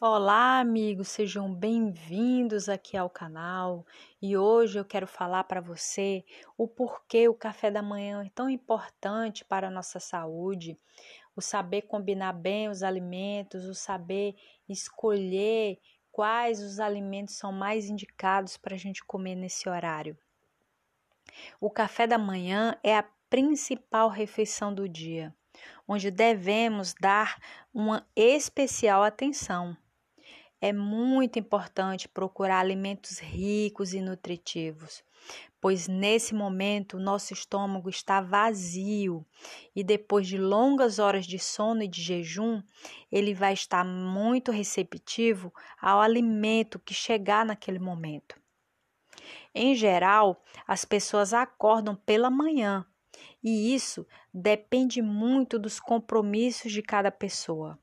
Olá, amigos, sejam bem-vindos aqui ao canal. E hoje eu quero falar para você o porquê o café da manhã é tão importante para a nossa saúde, o saber combinar bem os alimentos, o saber escolher quais os alimentos são mais indicados para a gente comer nesse horário. O café da manhã é a principal refeição do dia, onde devemos dar uma especial atenção é muito importante procurar alimentos ricos e nutritivos, pois nesse momento o nosso estômago está vazio e depois de longas horas de sono e de jejum, ele vai estar muito receptivo ao alimento que chegar naquele momento. Em geral, as pessoas acordam pela manhã e isso depende muito dos compromissos de cada pessoa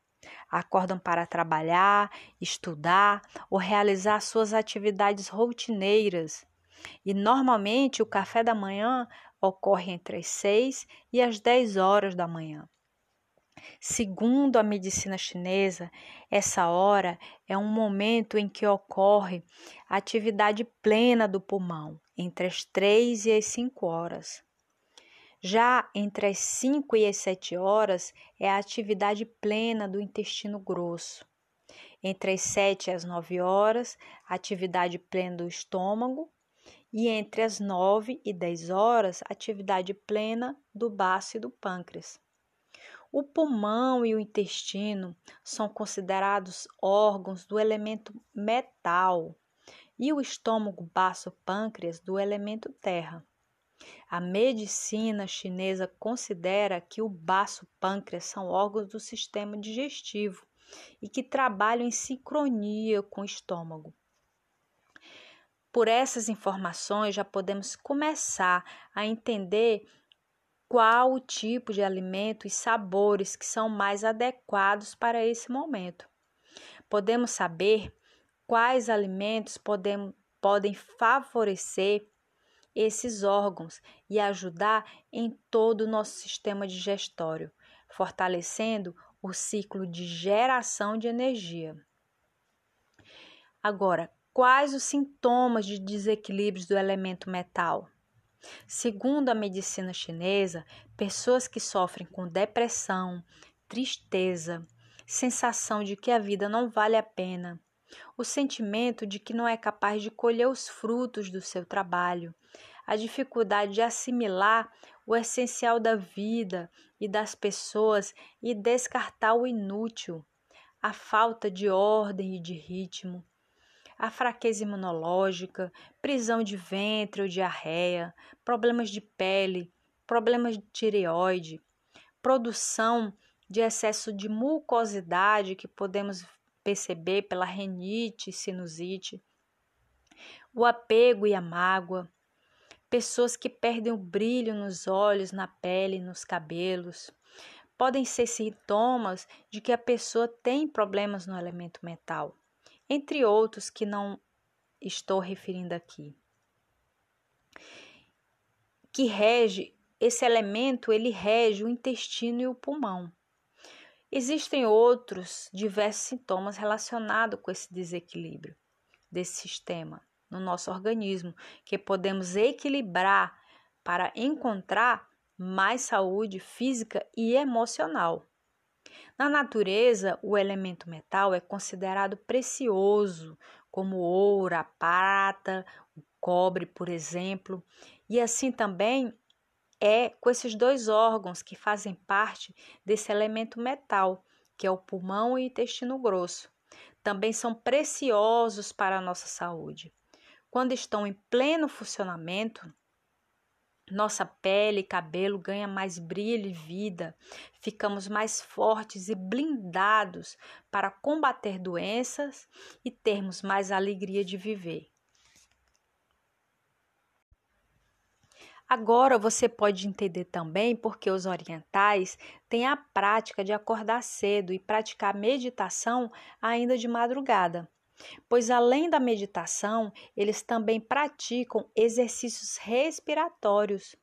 acordam para trabalhar, estudar ou realizar suas atividades rotineiras. E normalmente o café da manhã ocorre entre as 6 e as 10 horas da manhã. Segundo a medicina chinesa, essa hora é um momento em que ocorre a atividade plena do pulmão, entre as 3 e as 5 horas. Já entre as 5 e as 7 horas é a atividade plena do intestino grosso. Entre as 7 e as 9 horas, atividade plena do estômago. E entre as 9 e 10 horas, atividade plena do baço e do pâncreas. O pulmão e o intestino são considerados órgãos do elemento metal e o estômago, baço, pâncreas do elemento terra. A medicina chinesa considera que o baço e pâncreas são órgãos do sistema digestivo e que trabalham em sincronia com o estômago. Por essas informações, já podemos começar a entender qual o tipo de alimento e sabores que são mais adequados para esse momento. Podemos saber quais alimentos podem, podem favorecer esses órgãos e ajudar em todo o nosso sistema digestório, fortalecendo o ciclo de geração de energia. Agora, quais os sintomas de desequilíbrios do elemento metal? Segundo a medicina chinesa, pessoas que sofrem com depressão, tristeza, sensação de que a vida não vale a pena, o sentimento de que não é capaz de colher os frutos do seu trabalho, a dificuldade de assimilar o essencial da vida e das pessoas e descartar o inútil, a falta de ordem e de ritmo, a fraqueza imunológica, prisão de ventre ou diarreia, problemas de pele, problemas de tireoide, produção de excesso de mucosidade que podemos perceber pela renite, sinusite, o apego e a mágoa, pessoas que perdem o brilho nos olhos, na pele, nos cabelos. Podem ser sintomas de que a pessoa tem problemas no elemento metal, entre outros que não estou referindo aqui. Que rege esse elemento, ele rege o intestino e o pulmão. Existem outros diversos sintomas relacionados com esse desequilíbrio desse sistema no nosso organismo que podemos equilibrar para encontrar mais saúde física e emocional. Na natureza, o elemento metal é considerado precioso, como ouro, a prata, o cobre, por exemplo, e assim também é com esses dois órgãos que fazem parte desse elemento metal, que é o pulmão e o intestino grosso. Também são preciosos para a nossa saúde. Quando estão em pleno funcionamento, nossa pele e cabelo ganha mais brilho e vida, ficamos mais fortes e blindados para combater doenças e termos mais alegria de viver. Agora você pode entender também porque os orientais têm a prática de acordar cedo e praticar meditação ainda de madrugada. Pois além da meditação, eles também praticam exercícios respiratórios.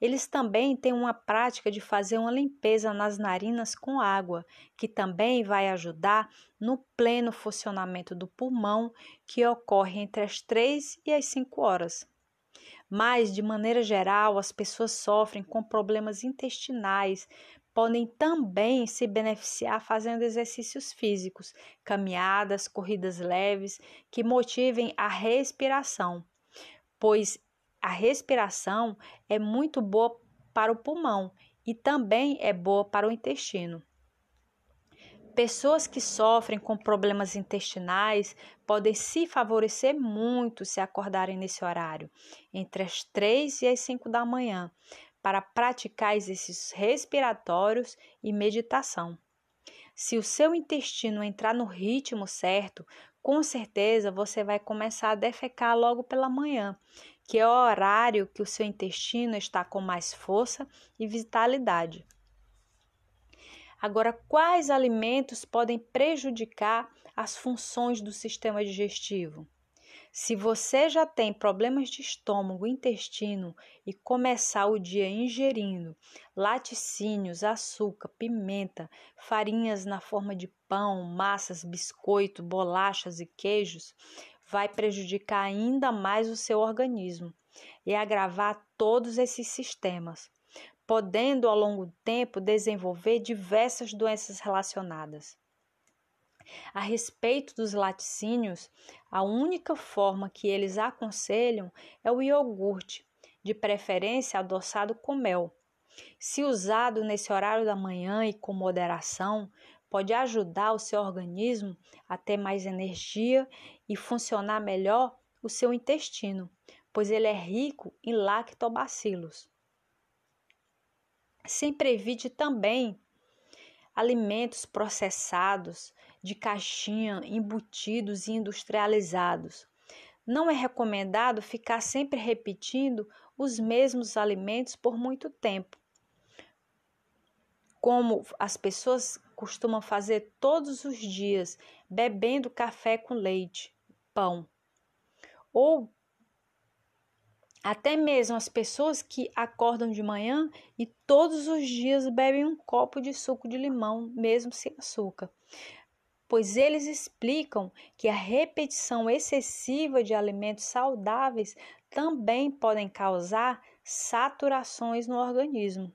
Eles também têm uma prática de fazer uma limpeza nas narinas com água, que também vai ajudar no pleno funcionamento do pulmão, que ocorre entre as 3 e as 5 horas. Mas, de maneira geral, as pessoas sofrem com problemas intestinais, podem também se beneficiar fazendo exercícios físicos, caminhadas, corridas leves, que motivem a respiração, pois a respiração é muito boa para o pulmão e também é boa para o intestino. Pessoas que sofrem com problemas intestinais podem se favorecer muito se acordarem nesse horário, entre as 3 e as 5 da manhã, para praticar exercícios respiratórios e meditação. Se o seu intestino entrar no ritmo certo, com certeza você vai começar a defecar logo pela manhã, que é o horário que o seu intestino está com mais força e vitalidade. Agora, quais alimentos podem prejudicar as funções do sistema digestivo? Se você já tem problemas de estômago, intestino e começar o dia ingerindo laticínios, açúcar, pimenta, farinhas na forma de pão, massas, biscoito, bolachas e queijos, vai prejudicar ainda mais o seu organismo e agravar todos esses sistemas, podendo ao longo do tempo desenvolver diversas doenças relacionadas. A respeito dos laticínios, a única forma que eles aconselham é o iogurte, de preferência adoçado com mel. Se usado nesse horário da manhã e com moderação, pode ajudar o seu organismo a ter mais energia e funcionar melhor o seu intestino, pois ele é rico em lactobacilos. Sempre evite também alimentos processados, de caixinha, embutidos e industrializados. Não é recomendado ficar sempre repetindo os mesmos alimentos por muito tempo. Como as pessoas costumam fazer todos os dias, bebendo café com leite, pão. Ou até mesmo as pessoas que acordam de manhã e todos os dias bebem um copo de suco de limão, mesmo sem açúcar. Pois eles explicam que a repetição excessiva de alimentos saudáveis também podem causar saturações no organismo.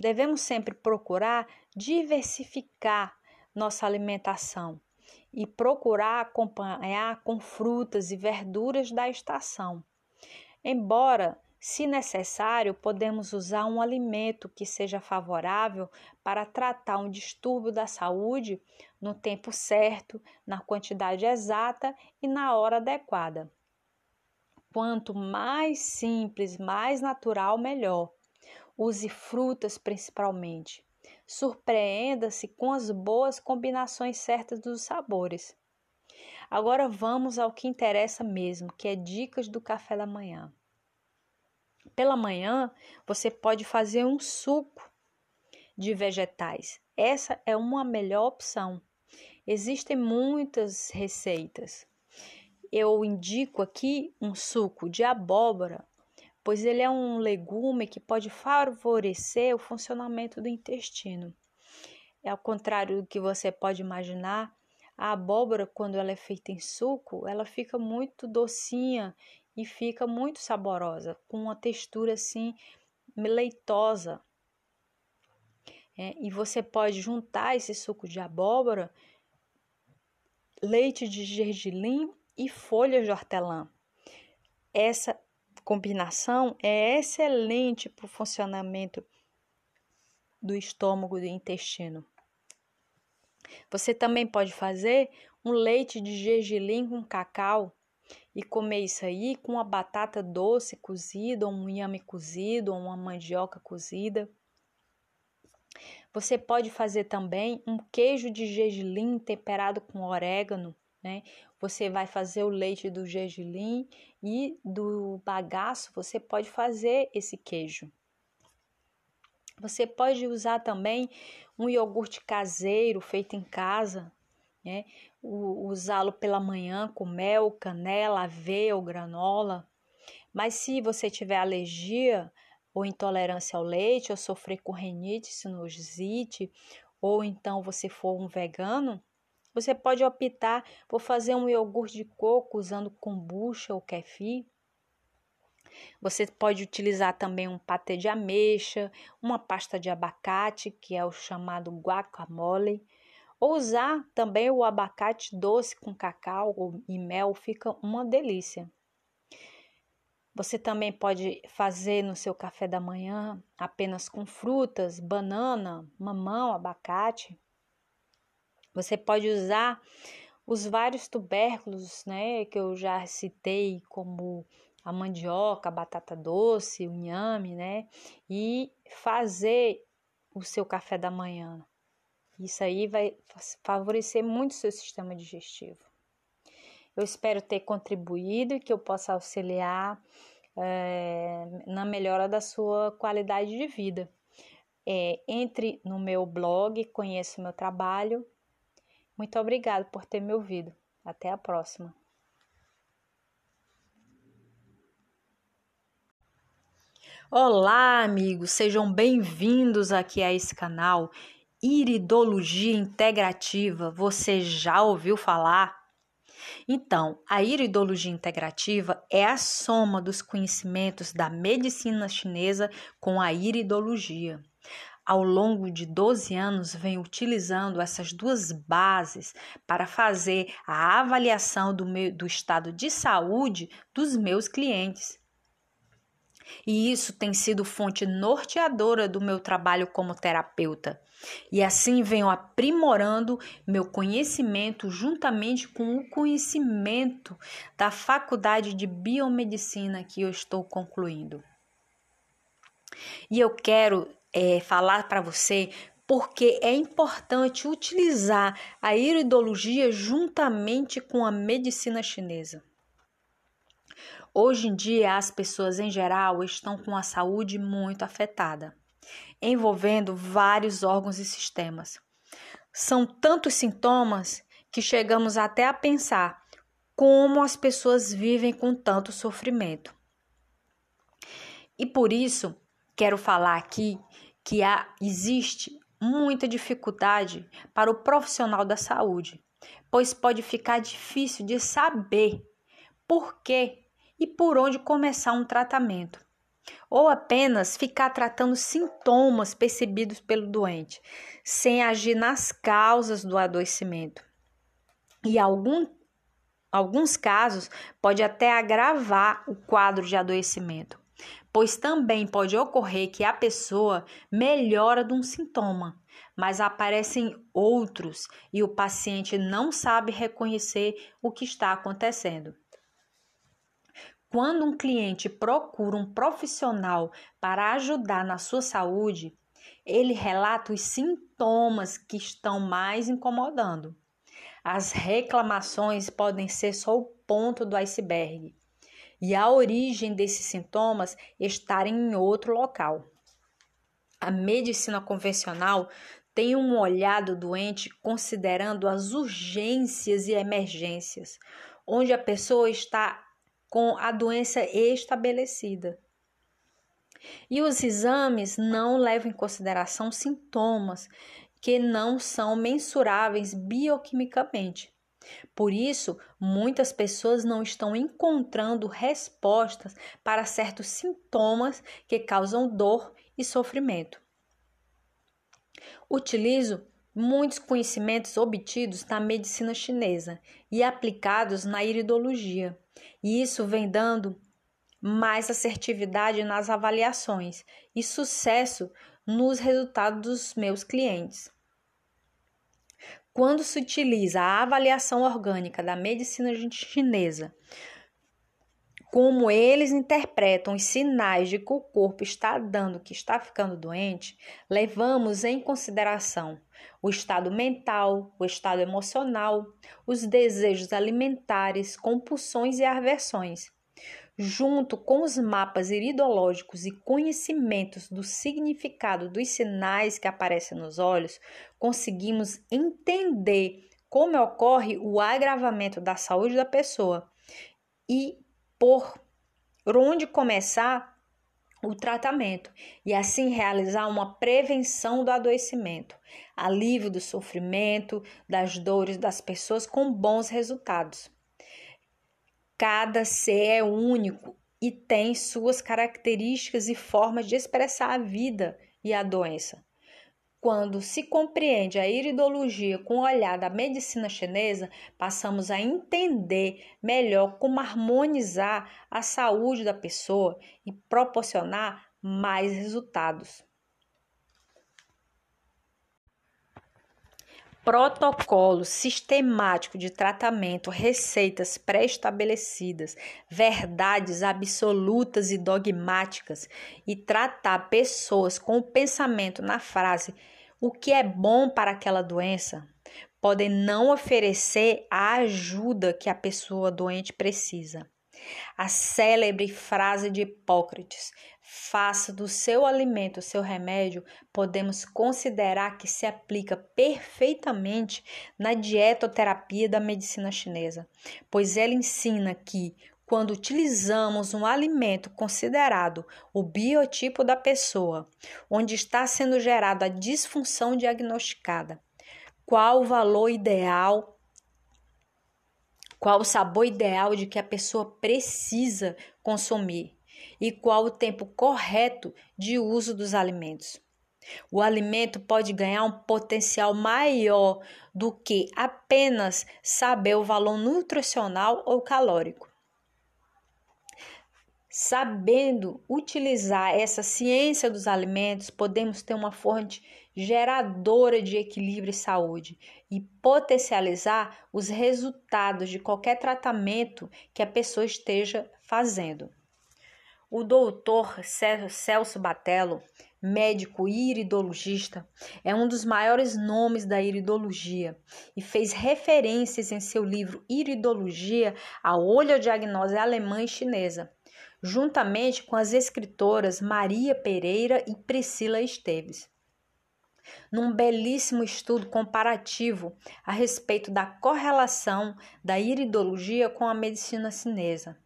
Devemos sempre procurar diversificar nossa alimentação e procurar acompanhar com frutas e verduras da estação. Embora, se necessário, podemos usar um alimento que seja favorável para tratar um distúrbio da saúde no tempo certo, na quantidade exata e na hora adequada. Quanto mais simples, mais natural, melhor. Use frutas principalmente. Surpreenda-se com as boas combinações certas dos sabores. Agora vamos ao que interessa mesmo, que é dicas do café da manhã. Pela manhã, você pode fazer um suco de vegetais. Essa é uma melhor opção. Existem muitas receitas. Eu indico aqui um suco de abóbora, pois ele é um legume que pode favorecer o funcionamento do intestino. É ao contrário do que você pode imaginar, a abóbora, quando ela é feita em suco, ela fica muito docinha e fica muito saborosa, com uma textura assim leitosa. É, e você pode juntar esse suco de abóbora, leite de gergelim e folhas de hortelã. Essa combinação é excelente para o funcionamento do estômago e do intestino. Você também pode fazer um leite de gergelim com cacau e comer isso aí com uma batata doce cozida, ou um inhame cozido, ou uma mandioca cozida. Você pode fazer também um queijo de gergelim temperado com orégano, né? Você vai fazer o leite do gergelim e do bagaço, você pode fazer esse queijo. Você pode usar também um iogurte caseiro feito em casa, né? Usá-lo pela manhã com mel, canela, aveia ou granola. Mas se você tiver alergia ou intolerância ao leite, ou sofrer com renite, sinusite, ou então você for um vegano, você pode optar por fazer um iogurte de coco usando kombucha ou kefir. Você pode utilizar também um patê de ameixa, uma pasta de abacate, que é o chamado guacamole, ou usar também o abacate doce com cacau e mel, fica uma delícia. Você também pode fazer no seu café da manhã apenas com frutas, banana, mamão, abacate. Você pode usar os vários tubérculos, né, que eu já citei, como a mandioca, a batata doce, o inhame, né, e fazer o seu café da manhã. Isso aí vai favorecer muito o seu sistema digestivo. Eu espero ter contribuído e que eu possa auxiliar é, na melhora da sua qualidade de vida. É, entre no meu blog, conheça o meu trabalho. Muito obrigado por ter me ouvido. Até a próxima. Olá, amigos, sejam bem-vindos aqui a esse canal Iridologia Integrativa. Você já ouviu falar? Então, a iridologia integrativa é a soma dos conhecimentos da medicina chinesa com a iridologia. Ao longo de 12 anos, venho utilizando essas duas bases para fazer a avaliação do, meu, do estado de saúde dos meus clientes. E isso tem sido fonte norteadora do meu trabalho como terapeuta. E assim venho aprimorando meu conhecimento juntamente com o conhecimento da faculdade de biomedicina que eu estou concluindo. E eu quero é, falar para você porque é importante utilizar a iridologia juntamente com a medicina chinesa. Hoje em dia, as pessoas em geral estão com a saúde muito afetada envolvendo vários órgãos e sistemas. São tantos sintomas que chegamos até a pensar como as pessoas vivem com tanto sofrimento. E por isso, quero falar aqui que há, existe muita dificuldade para o profissional da saúde, pois pode ficar difícil de saber por que e por onde começar um tratamento ou apenas ficar tratando sintomas percebidos pelo doente, sem agir nas causas do adoecimento. E algum, alguns casos pode até agravar o quadro de adoecimento, pois também pode ocorrer que a pessoa melhora de um sintoma, mas aparecem outros e o paciente não sabe reconhecer o que está acontecendo. Quando um cliente procura um profissional para ajudar na sua saúde, ele relata os sintomas que estão mais incomodando. As reclamações podem ser só o ponto do iceberg e a origem desses sintomas estarem em outro local. A medicina convencional tem um olhar do doente considerando as urgências e emergências, onde a pessoa está com a doença estabelecida. E os exames não levam em consideração sintomas que não são mensuráveis bioquimicamente. Por isso, muitas pessoas não estão encontrando respostas para certos sintomas que causam dor e sofrimento. Utilizo muitos conhecimentos obtidos na medicina chinesa e aplicados na iridologia e isso vem dando mais assertividade nas avaliações e sucesso nos resultados dos meus clientes. Quando se utiliza a avaliação orgânica da medicina chinesa, como eles interpretam os sinais de que o corpo está dando que está ficando doente, levamos em consideração o estado mental, o estado emocional, os desejos alimentares, compulsões e aversões. Junto com os mapas iridológicos e conhecimentos do significado dos sinais que aparecem nos olhos, conseguimos entender como ocorre o agravamento da saúde da pessoa e por onde começar o tratamento e assim realizar uma prevenção do adoecimento, alívio do sofrimento, das dores das pessoas com bons resultados. Cada ser é único e tem suas características e formas de expressar a vida e a doença. Quando se compreende a iridologia com o olhar da medicina chinesa, passamos a entender melhor como harmonizar a saúde da pessoa e proporcionar mais resultados. protocolo sistemático de tratamento, receitas pré-estabelecidas, verdades absolutas e dogmáticas e tratar pessoas com o pensamento na frase o que é bom para aquela doença, podem não oferecer a ajuda que a pessoa doente precisa. A célebre frase de Hipócrates: faça do seu alimento seu remédio, podemos considerar que se aplica perfeitamente na dietoterapia da medicina chinesa, pois ela ensina que quando utilizamos um alimento considerado o biotipo da pessoa, onde está sendo gerada a disfunção diagnosticada, qual o valor ideal qual o sabor ideal de que a pessoa precisa consumir e qual o tempo correto de uso dos alimentos. O alimento pode ganhar um potencial maior do que apenas saber o valor nutricional ou calórico. Sabendo utilizar essa ciência dos alimentos, podemos ter uma fonte geradora de equilíbrio e saúde e potencializar os resultados de qualquer tratamento que a pessoa esteja fazendo. O doutor Celso Batello, médico iridologista, é um dos maiores nomes da iridologia e fez referências em seu livro Iridologia a oleodiagnose alemã e chinesa, juntamente com as escritoras Maria Pereira e Priscila Esteves num belíssimo estudo comparativo a respeito da correlação da iridologia com a medicina chinesa.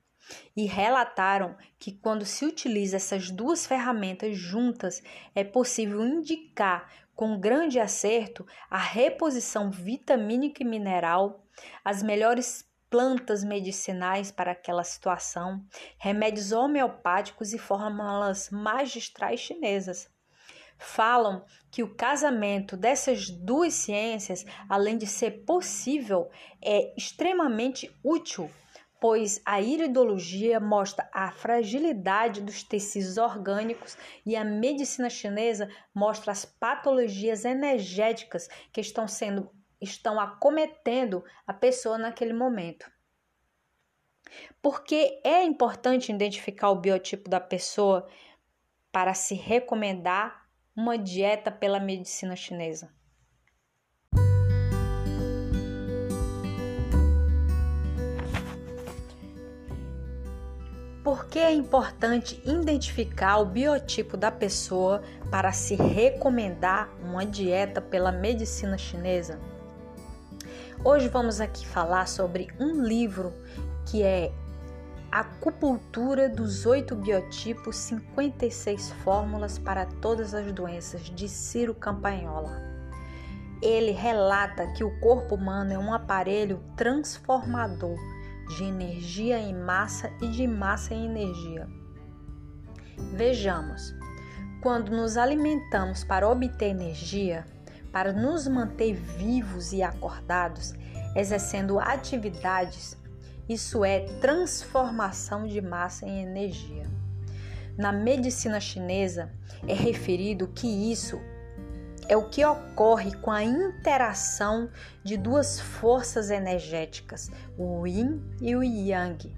E relataram que quando se utiliza essas duas ferramentas juntas, é possível indicar com grande acerto a reposição vitamínica e mineral, as melhores plantas medicinais para aquela situação, remédios homeopáticos e fórmulas magistrais chinesas. Falam que o casamento dessas duas ciências, além de ser possível, é extremamente útil, pois a iridologia mostra a fragilidade dos tecidos orgânicos e a medicina chinesa mostra as patologias energéticas que estão sendo estão acometendo a pessoa naquele momento. Porque é importante identificar o biotipo da pessoa para se recomendar uma dieta pela medicina chinesa. Por que é importante identificar o biotipo da pessoa para se recomendar uma dieta pela medicina chinesa? Hoje vamos aqui falar sobre um livro que é Acupuntura dos oito biotipos, 56 fórmulas para todas as doenças, de Ciro Campagnolo. Ele relata que o corpo humano é um aparelho transformador de energia em massa e de massa em energia. Vejamos, quando nos alimentamos para obter energia, para nos manter vivos e acordados, exercendo atividades isso é transformação de massa em energia. Na medicina chinesa é referido que isso é o que ocorre com a interação de duas forças energéticas, o yin e o yang.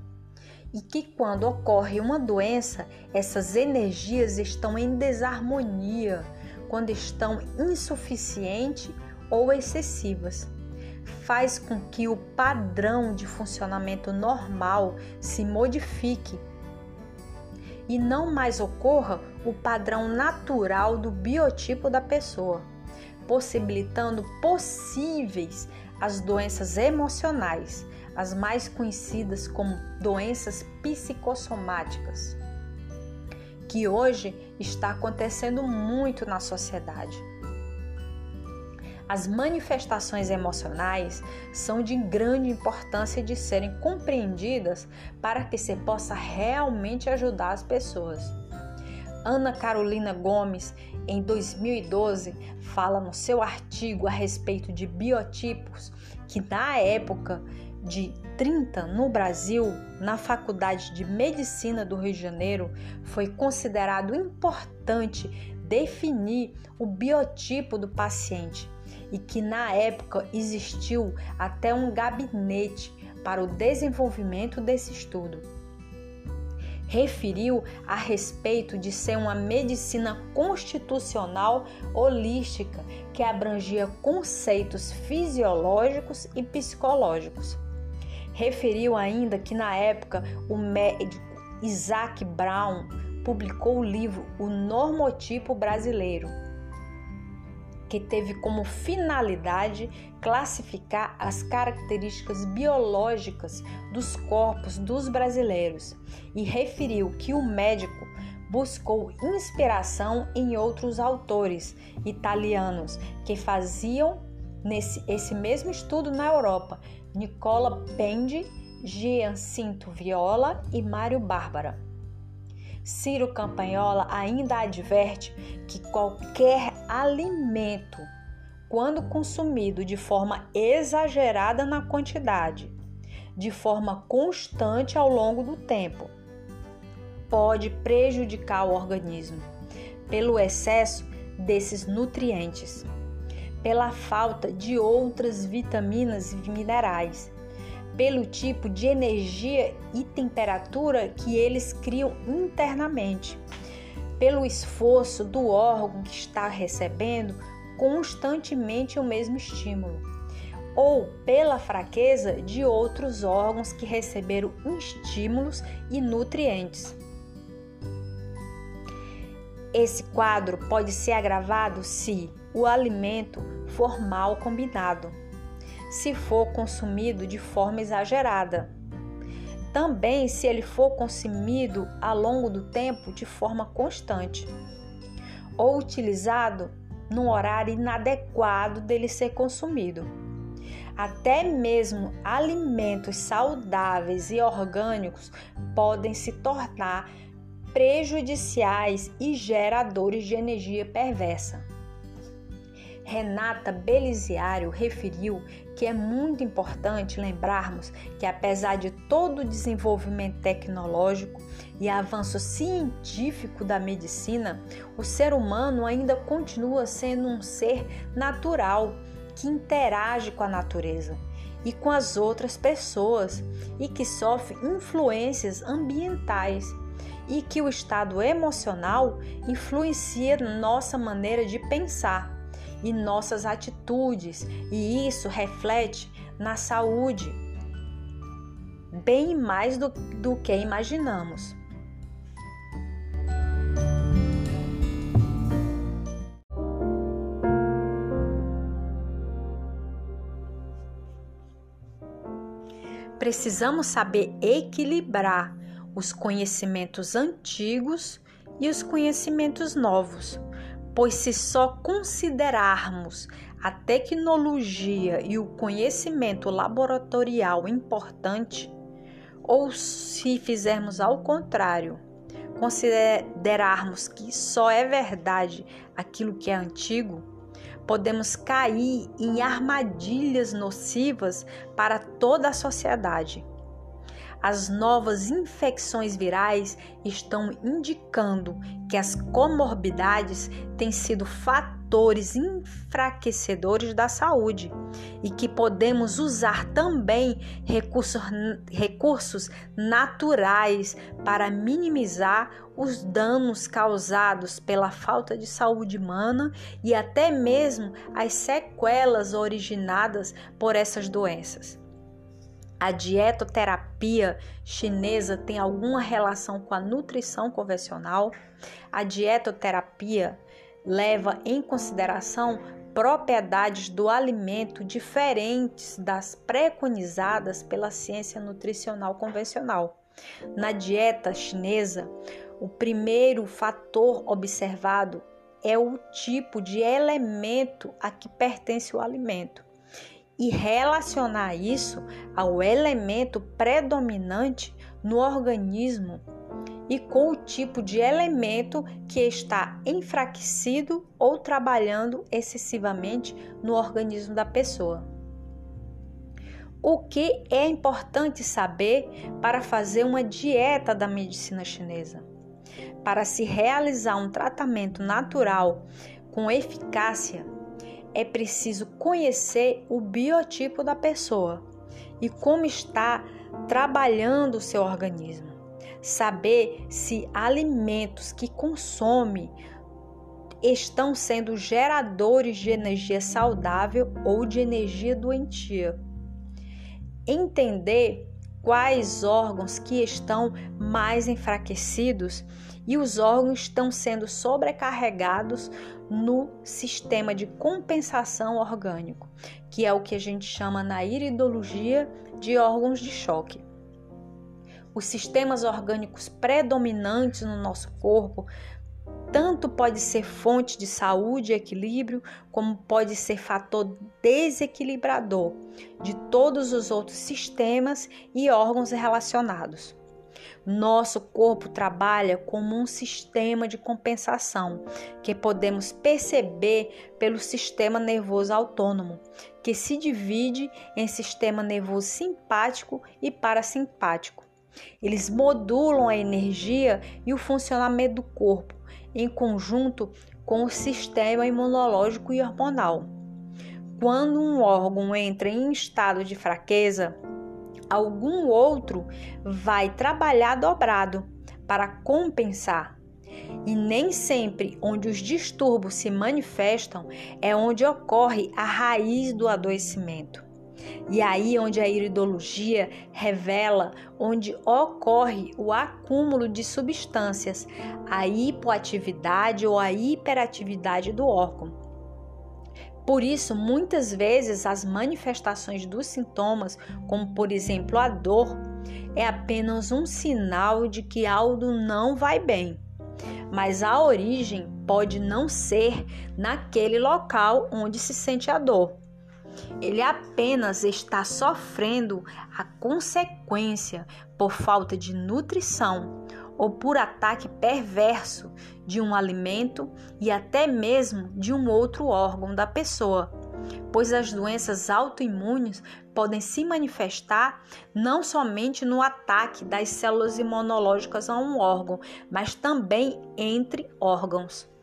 E que quando ocorre uma doença, essas energias estão em desarmonia, quando estão insuficientes ou excessivas. Faz com que o padrão de funcionamento normal se modifique e não mais ocorra o padrão natural do biotipo da pessoa, possibilitando possíveis as doenças emocionais, as mais conhecidas como doenças psicossomáticas, que hoje está acontecendo muito na sociedade. As manifestações emocionais são de grande importância de serem compreendidas para que se possa realmente ajudar as pessoas. Ana Carolina Gomes, em 2012, fala no seu artigo a respeito de biotipos que na época de 30 no Brasil, na Faculdade de Medicina do Rio de Janeiro, foi considerado importante definir o biotipo do paciente e que na época existiu até um gabinete para o desenvolvimento desse estudo. Referiu a respeito de ser uma medicina constitucional holística que abrangia conceitos fisiológicos e psicológicos. Referiu ainda que na época o médico Isaac Brown publicou o livro O Normotipo Brasileiro que teve como finalidade classificar as características biológicas dos corpos dos brasileiros e referiu que o médico buscou inspiração em outros autores italianos que faziam nesse, esse mesmo estudo na Europa, Nicola Pendi, Giancinto Viola e Mário Bárbara. Ciro Campanhola ainda adverte que qualquer alimento, quando consumido de forma exagerada na quantidade, de forma constante ao longo do tempo, pode prejudicar o organismo pelo excesso desses nutrientes, pela falta de outras vitaminas e minerais pelo tipo de energia e temperatura que eles criam internamente, pelo esforço do órgão que está recebendo constantemente o mesmo estímulo, ou pela fraqueza de outros órgãos que receberam estímulos e nutrientes. Esse quadro pode ser agravado se o alimento for mal combinado se for consumido de forma exagerada. Também se ele for consumido ao longo do tempo de forma constante ou utilizado num horário inadequado dele ser consumido. Até mesmo alimentos saudáveis e orgânicos podem se tornar prejudiciais e geradores de energia perversa. Renata Beliziário referiu que é muito importante lembrarmos que, apesar de todo o desenvolvimento tecnológico e avanço científico da medicina, o ser humano ainda continua sendo um ser natural que interage com a natureza e com as outras pessoas e que sofre influências ambientais e que o estado emocional influencia nossa maneira de pensar e nossas atitudes, e isso reflete na saúde bem mais do, do que imaginamos. Precisamos saber equilibrar os conhecimentos antigos e os conhecimentos novos pois se só considerarmos a tecnologia e o conhecimento laboratorial importante, ou se fizermos ao contrário, considerarmos que só é verdade aquilo que é antigo, podemos cair em armadilhas nocivas para toda a sociedade as novas infecções virais estão indicando que as comorbidades têm sido fatores enfraquecedores da saúde e que podemos usar também recursos, recursos naturais para minimizar os danos causados pela falta de saúde humana e até mesmo as sequelas originadas por essas doenças. A dietoterapia chinesa tem alguma relação com a nutrição convencional? A dietoterapia leva em consideração propriedades do alimento diferentes das preconizadas pela ciência nutricional convencional. Na dieta chinesa, O primeiro fator observado é o tipo de elemento a que pertence o alimento e relacionar isso ao elemento predominante no organismo e com o tipo de elemento que está enfraquecido ou trabalhando excessivamente no organismo da pessoa. O que é importante saber para fazer uma dieta da medicina chinesa? Para se realizar um tratamento natural com eficácia, é preciso conhecer o biotipo da pessoa e como está trabalhando o seu organismo. Saber se alimentos que consome estão sendo geradores de energia saudável ou de energia doentia. Entender quais órgãos que estão mais enfraquecidos e os órgãos estão sendo sobrecarregados no sistema de compensação orgânico, que é o que a gente chama na iridologia de órgãos de choque. Os sistemas orgânicos predominantes no nosso corpo tanto pode ser fonte de saúde e equilíbrio, como pode ser fator desequilibrador de todos os outros sistemas e órgãos relacionados. Nosso corpo trabalha como um sistema de compensação que podemos perceber pelo sistema nervoso autônomo, que se divide em sistema nervoso simpático e parasimpático. Eles modulam a energia e o funcionamento do corpo em conjunto com o sistema imunológico e hormonal. Quando um órgão entra em estado de fraqueza, algum outro vai trabalhar dobrado para compensar. E nem sempre onde os distúrbios se manifestam é onde ocorre a raiz do adoecimento. E aí onde a iridologia revela onde ocorre o acúmulo de substâncias, a hipoatividade ou a hiperatividade do órgão. Por isso, muitas vezes as manifestações dos sintomas, como por exemplo a dor, é apenas um sinal de que algo não vai bem. Mas a origem pode não ser naquele local onde se sente a dor. Ele apenas está sofrendo a consequência por falta de nutrição ou por ataque perverso de um alimento e até mesmo de um outro órgão da pessoa, pois as doenças autoimunes podem se manifestar não somente no ataque das células imunológicas a um órgão, mas também entre órgãos.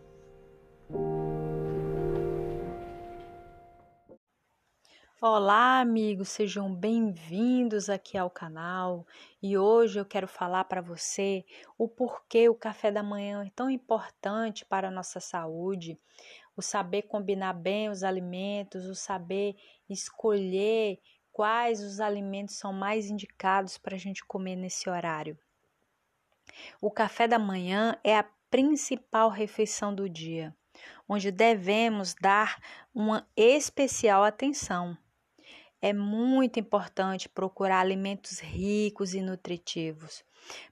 Olá, amigos, sejam bem-vindos aqui ao canal. E hoje eu quero falar para você o porquê o café da manhã é tão importante para a nossa saúde, o saber combinar bem os alimentos, o saber escolher quais os alimentos são mais indicados para a gente comer nesse horário. O café da manhã é a principal refeição do dia, onde devemos dar uma especial atenção é muito importante procurar alimentos ricos e nutritivos,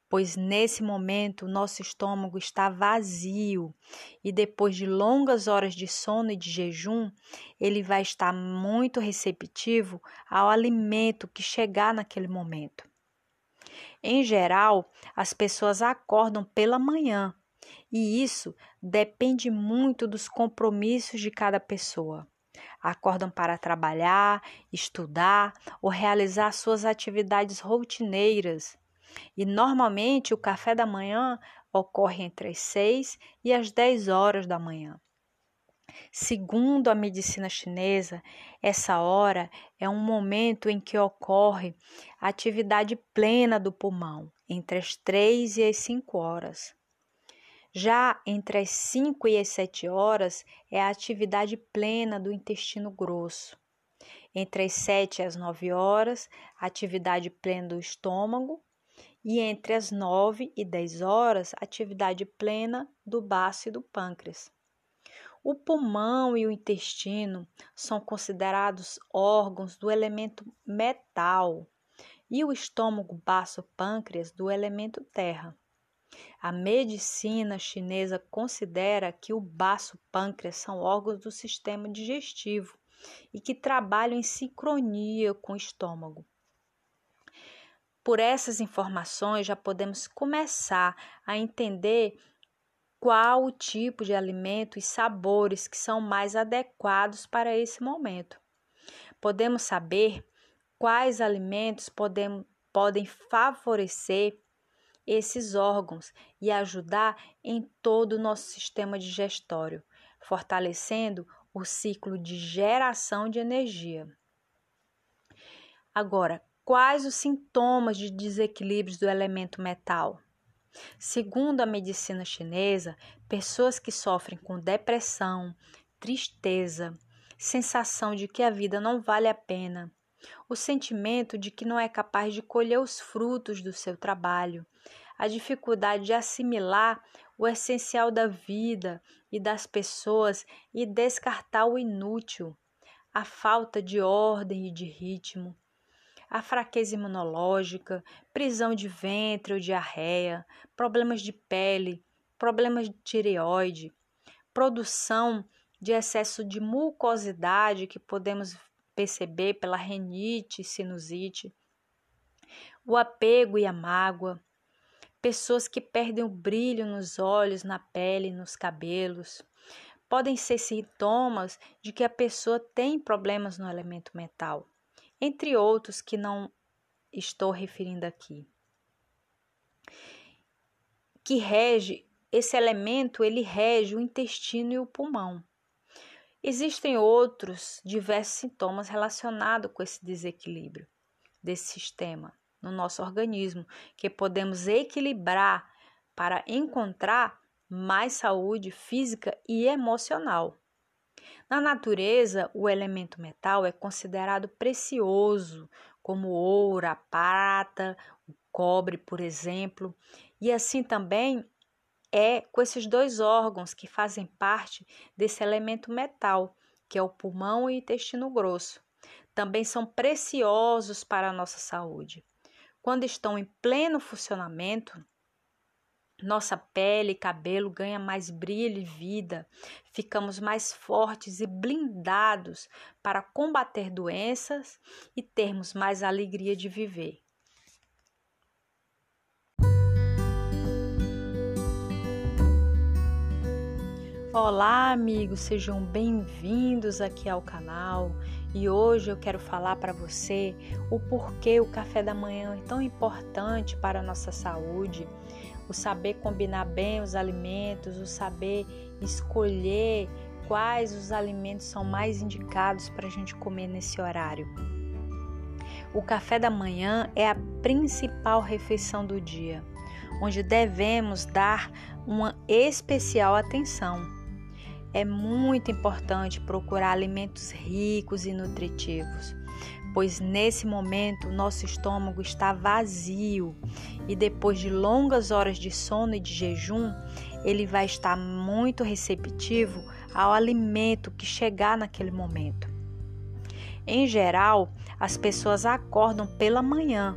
pois nesse momento o nosso estômago está vazio e depois de longas horas de sono e de jejum, ele vai estar muito receptivo ao alimento que chegar naquele momento. Em geral, as pessoas acordam pela manhã e isso depende muito dos compromissos de cada pessoa acordam para trabalhar, estudar ou realizar suas atividades rotineiras. E normalmente o café da manhã ocorre entre as 6 e as 10 horas da manhã. Segundo a medicina chinesa, essa hora é um momento em que ocorre a atividade plena do pulmão, entre as 3 e as 5 horas. Já entre as 5 e as 7 horas é a atividade plena do intestino grosso. Entre as 7 e as 9 horas, atividade plena do estômago. E entre as 9 e 10 horas, atividade plena do baço e do pâncreas. O pulmão e o intestino são considerados órgãos do elemento metal e o estômago, baço, pâncreas do elemento terra. A medicina chinesa considera que o baço e o pâncreas são órgãos do sistema digestivo e que trabalham em sincronia com o estômago. Por essas informações já podemos começar a entender qual o tipo de alimento e sabores que são mais adequados para esse momento. Podemos saber quais alimentos podem, podem favorecer esses órgãos e ajudar em todo o nosso sistema digestório, fortalecendo o ciclo de geração de energia. Agora, quais os sintomas de desequilíbrios do elemento metal? Segundo a medicina chinesa, pessoas que sofrem com depressão, tristeza, sensação de que a vida não vale a pena, o sentimento de que não é capaz de colher os frutos do seu trabalho, a dificuldade de assimilar o essencial da vida e das pessoas e descartar o inútil, a falta de ordem e de ritmo, a fraqueza imunológica, prisão de ventre ou diarreia, problemas de pele, problemas de tireoide, produção de excesso de mucosidade que podemos perceber pela renite, sinusite, o apego e a mágoa, pessoas que perdem o brilho nos olhos, na pele, nos cabelos. Podem ser sintomas de que a pessoa tem problemas no elemento metal entre outros que não estou referindo aqui. Que rege esse elemento, ele rege o intestino e o pulmão. Existem outros diversos sintomas relacionados com esse desequilíbrio desse sistema no nosso organismo que podemos equilibrar para encontrar mais saúde física e emocional. Na natureza, o elemento metal é considerado precioso, como ouro, a prata, o cobre, por exemplo, e assim também é com esses dois órgãos que fazem parte desse elemento metal, que é o pulmão e o intestino grosso. Também são preciosos para a nossa saúde. Quando estão em pleno funcionamento, nossa pele e cabelo ganha mais brilho e vida, ficamos mais fortes e blindados para combater doenças e termos mais alegria de viver. Olá, amigos, sejam bem-vindos aqui ao canal. E hoje eu quero falar para você o porquê o café da manhã é tão importante para a nossa saúde o saber combinar bem os alimentos, o saber escolher quais os alimentos são mais indicados para a gente comer nesse horário. O café da manhã é a principal refeição do dia, onde devemos dar uma especial atenção. É muito importante procurar alimentos ricos e nutritivos, pois nesse momento nosso estômago está vazio e depois de longas horas de sono e de jejum, ele vai estar muito receptivo ao alimento que chegar naquele momento. Em geral, as pessoas acordam pela manhã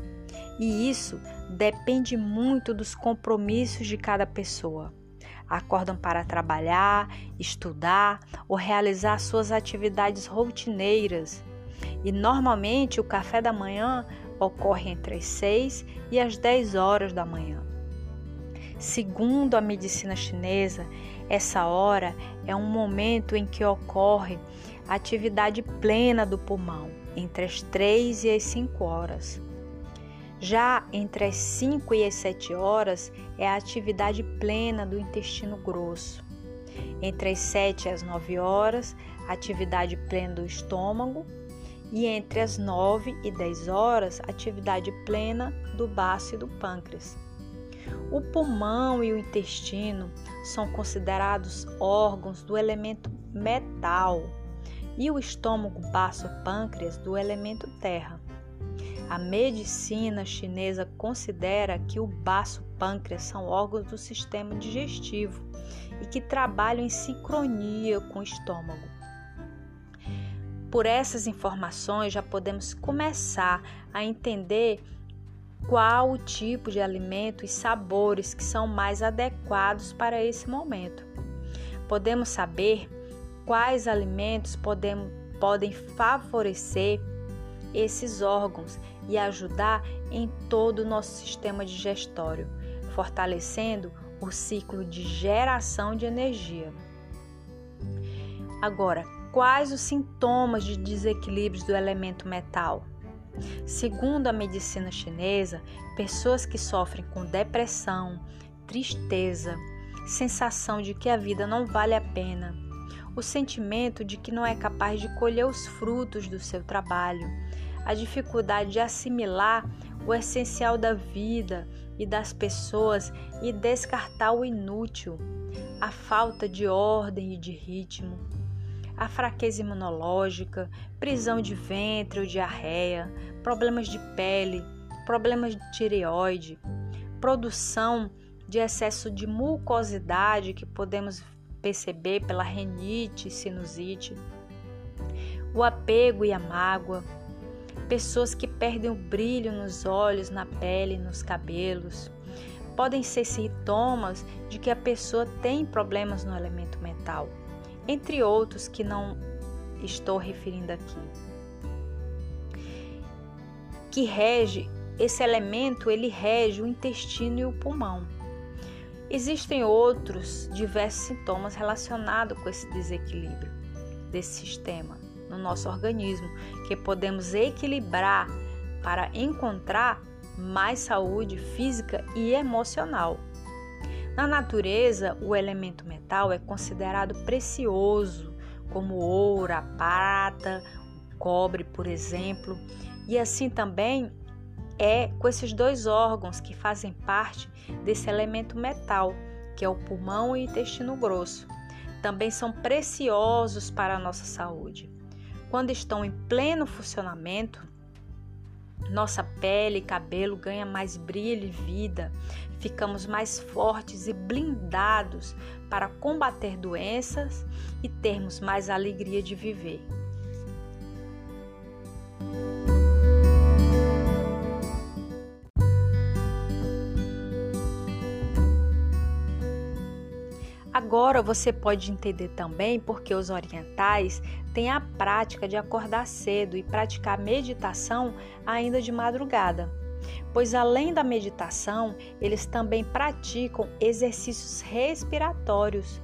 e isso depende muito dos compromissos de cada pessoa. Acordam para trabalhar, estudar ou realizar suas atividades rotineiras e normalmente o café da manhã ocorre entre as 6 e as 10 horas da manhã. Segundo a medicina chinesa, essa hora é um momento em que ocorre a atividade plena do pulmão, entre as 3 e as 5 horas. Já entre as 5 e as 7 horas é a atividade plena do intestino grosso. Entre as 7 e as 9 horas, atividade plena do estômago e entre as 9 e 10 horas, atividade plena do baço e do pâncreas. O pulmão e o intestino são considerados órgãos do elemento metal e o estômago, baço e pâncreas do elemento terra. A medicina chinesa considera que o baço e pâncreas são órgãos do sistema digestivo e que trabalham em sincronia com o estômago. Por essas informações já podemos começar a entender qual o tipo de alimento e sabores que são mais adequados para esse momento. Podemos saber quais alimentos podemos, podem favorecer esses órgãos e ajudar em todo o nosso sistema digestório, fortalecendo o ciclo de geração de energia. Agora, quais os sintomas de desequilíbrios do elemento metal? Segundo a medicina chinesa, pessoas que sofrem com depressão, tristeza, sensação de que a vida não vale a pena, o sentimento de que não é capaz de colher os frutos do seu trabalho, a dificuldade de assimilar o essencial da vida e das pessoas e descartar o inútil, a falta de ordem e de ritmo, a fraqueza imunológica, prisão de ventre ou diarreia, problemas de pele, problemas de tireoide, produção de excesso de mucosidade que podemos perceber pela renite, sinusite, o apego e a mágoa, pessoas que perdem o brilho nos olhos, na pele, nos cabelos. Podem ser sintomas de que a pessoa tem problemas no elemento mental, entre outros que não estou referindo aqui. Que rege esse elemento, ele rege o intestino e o pulmão. Existem outros diversos sintomas relacionados com esse desequilíbrio desse sistema no nosso organismo que podemos equilibrar para encontrar mais saúde física e emocional. Na natureza, o elemento metal é considerado precioso, como ouro, a prata, o cobre, por exemplo, e assim também é com esses dois órgãos que fazem parte desse elemento metal, que é o pulmão e o intestino grosso. Também são preciosos para a nossa saúde. Quando estão em pleno funcionamento, nossa pele e cabelo ganha mais brilho e vida, ficamos mais fortes e blindados para combater doenças e termos mais alegria de viver. Agora você pode entender também porque os orientais têm a prática de acordar cedo e praticar meditação ainda de madrugada. Pois além da meditação, eles também praticam exercícios respiratórios.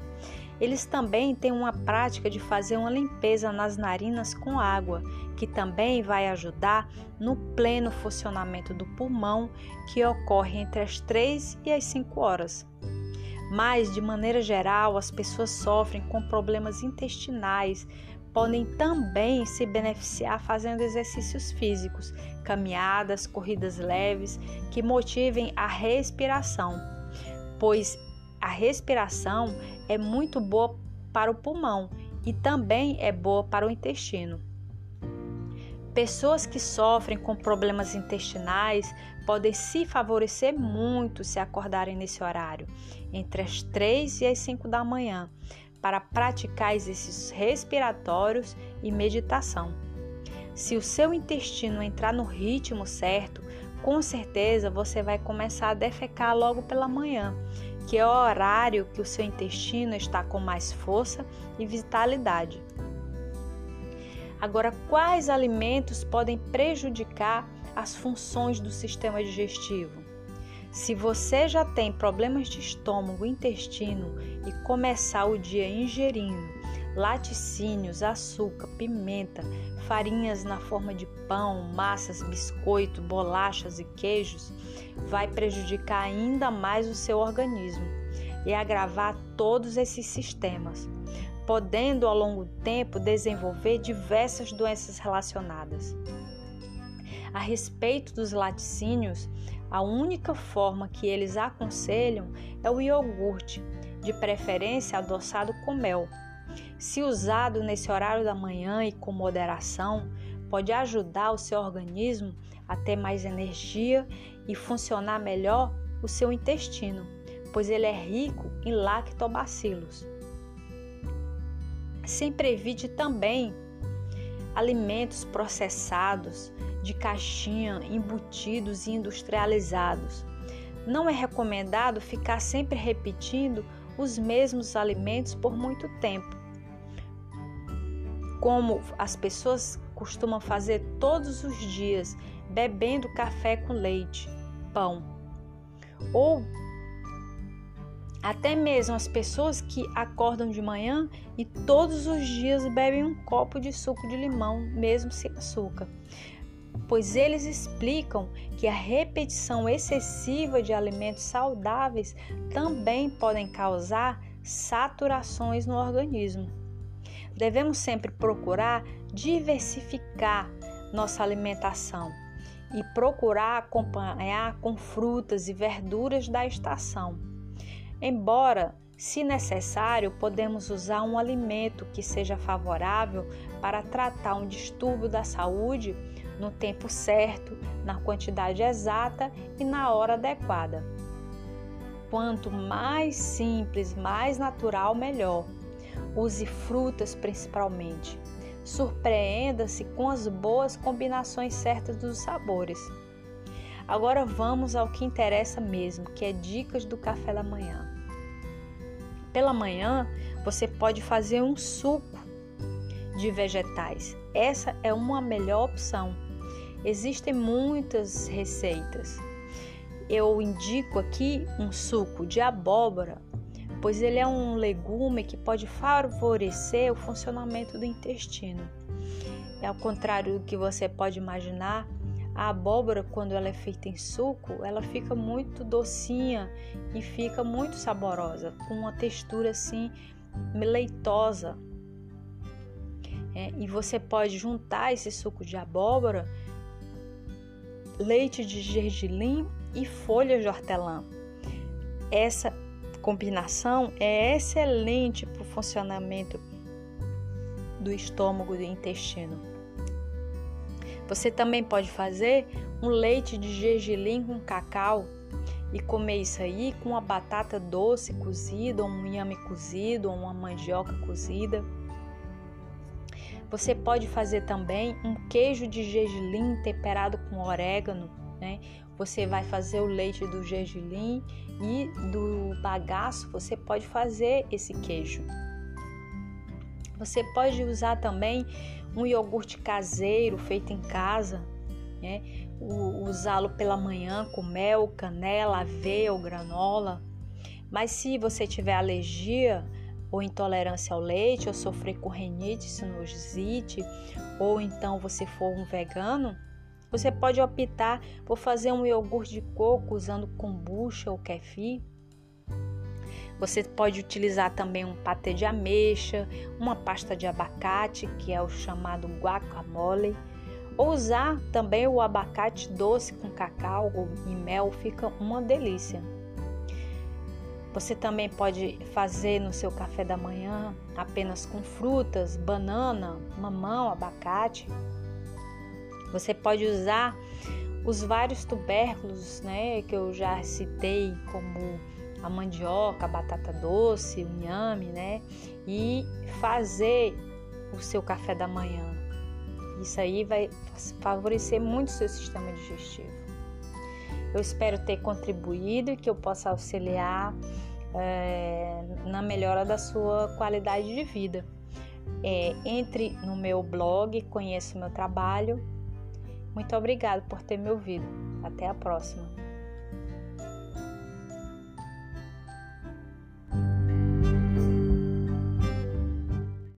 Eles também têm uma prática de fazer uma limpeza nas narinas com água, que também vai ajudar no pleno funcionamento do pulmão, que ocorre entre as 3 e as 5 horas. Mas, de maneira geral, as pessoas sofrem com problemas intestinais, podem também se beneficiar fazendo exercícios físicos, caminhadas, corridas leves que motivem a respiração, pois a respiração é muito boa para o pulmão e também é boa para o intestino. Pessoas que sofrem com problemas intestinais podem se favorecer muito se acordarem nesse horário, entre as 3 e as 5 da manhã, para praticar exercícios respiratórios e meditação. Se o seu intestino entrar no ritmo certo, com certeza você vai começar a defecar logo pela manhã, que é o horário que o seu intestino está com mais força e vitalidade. Agora, quais alimentos podem prejudicar as funções do sistema digestivo? Se você já tem problemas de estômago, intestino e começar o dia ingerindo laticínios, açúcar, pimenta, farinhas na forma de pão, massas, biscoito, bolachas e queijos, vai prejudicar ainda mais o seu organismo e agravar todos esses sistemas podendo ao longo do tempo desenvolver diversas doenças relacionadas. A respeito dos laticínios, a única forma que eles aconselham é o iogurte, de preferência adoçado com mel. Se usado nesse horário da manhã e com moderação, pode ajudar o seu organismo a ter mais energia e funcionar melhor o seu intestino, pois ele é rico em lactobacilos. Sempre evite também alimentos processados, de caixinha, embutidos e industrializados. Não é recomendado ficar sempre repetindo os mesmos alimentos por muito tempo. Como as pessoas costumam fazer todos os dias, bebendo café com leite, pão. Ou até mesmo as pessoas que acordam de manhã e todos os dias bebem um copo de suco de limão, mesmo sem açúcar. Pois eles explicam que a repetição excessiva de alimentos saudáveis também podem causar saturações no organismo. Devemos sempre procurar diversificar nossa alimentação e procurar acompanhar com frutas e verduras da estação. Embora, se necessário, podemos usar um alimento que seja favorável para tratar um distúrbio da saúde no tempo certo, na quantidade exata e na hora adequada. Quanto mais simples, mais natural, melhor. Use frutas principalmente. Surpreenda-se com as boas combinações certas dos sabores. Agora vamos ao que interessa mesmo, que é dicas do café da manhã. Pela manhã, você pode fazer um suco de vegetais. Essa é uma melhor opção. Existem muitas receitas. Eu indico aqui um suco de abóbora pois ele é um legume que pode favorecer o funcionamento do intestino. E ao contrário do que você pode imaginar, a abóbora, quando ela é feita em suco, ela fica muito docinha e fica muito saborosa, com uma textura assim leitosa. É, e você pode juntar esse suco de abóbora, leite de gergelim e folhas de hortelã. Essa combinação é excelente para o funcionamento do estômago e do intestino. Você também pode fazer um leite de gergelim com cacau e comer isso aí com uma batata doce cozida, ou um inhame cozido, ou uma mandioca cozida. Você pode fazer também um queijo de gergelim temperado com orégano, né? Você vai fazer o leite do gergelim e do bagaço, você pode fazer esse queijo. Você pode usar também um iogurte caseiro feito em casa, né? usá-lo pela manhã com mel, canela, aveia ou granola. Mas se você tiver alergia ou intolerância ao leite, ou sofrer com renite, sinusite, ou então você for um vegano, você pode optar por fazer um iogurte de coco usando kombucha ou kefir. Você pode utilizar também um patê de ameixa, uma pasta de abacate, que é o chamado guacamole, ou usar também o abacate doce com cacau e mel, fica uma delícia. Você também pode fazer no seu café da manhã apenas com frutas, banana, mamão, abacate. Você pode usar os vários tubérculos, né, que eu já citei, como a mandioca, a batata doce, o inhame, né, e fazer o seu café da manhã. Isso aí vai favorecer muito o seu sistema digestivo. Eu espero ter contribuído e que eu possa auxiliar é, na melhora da sua qualidade de vida. É, entre no meu blog, conheça o meu trabalho muito obrigado por ter me ouvido. Até a próxima.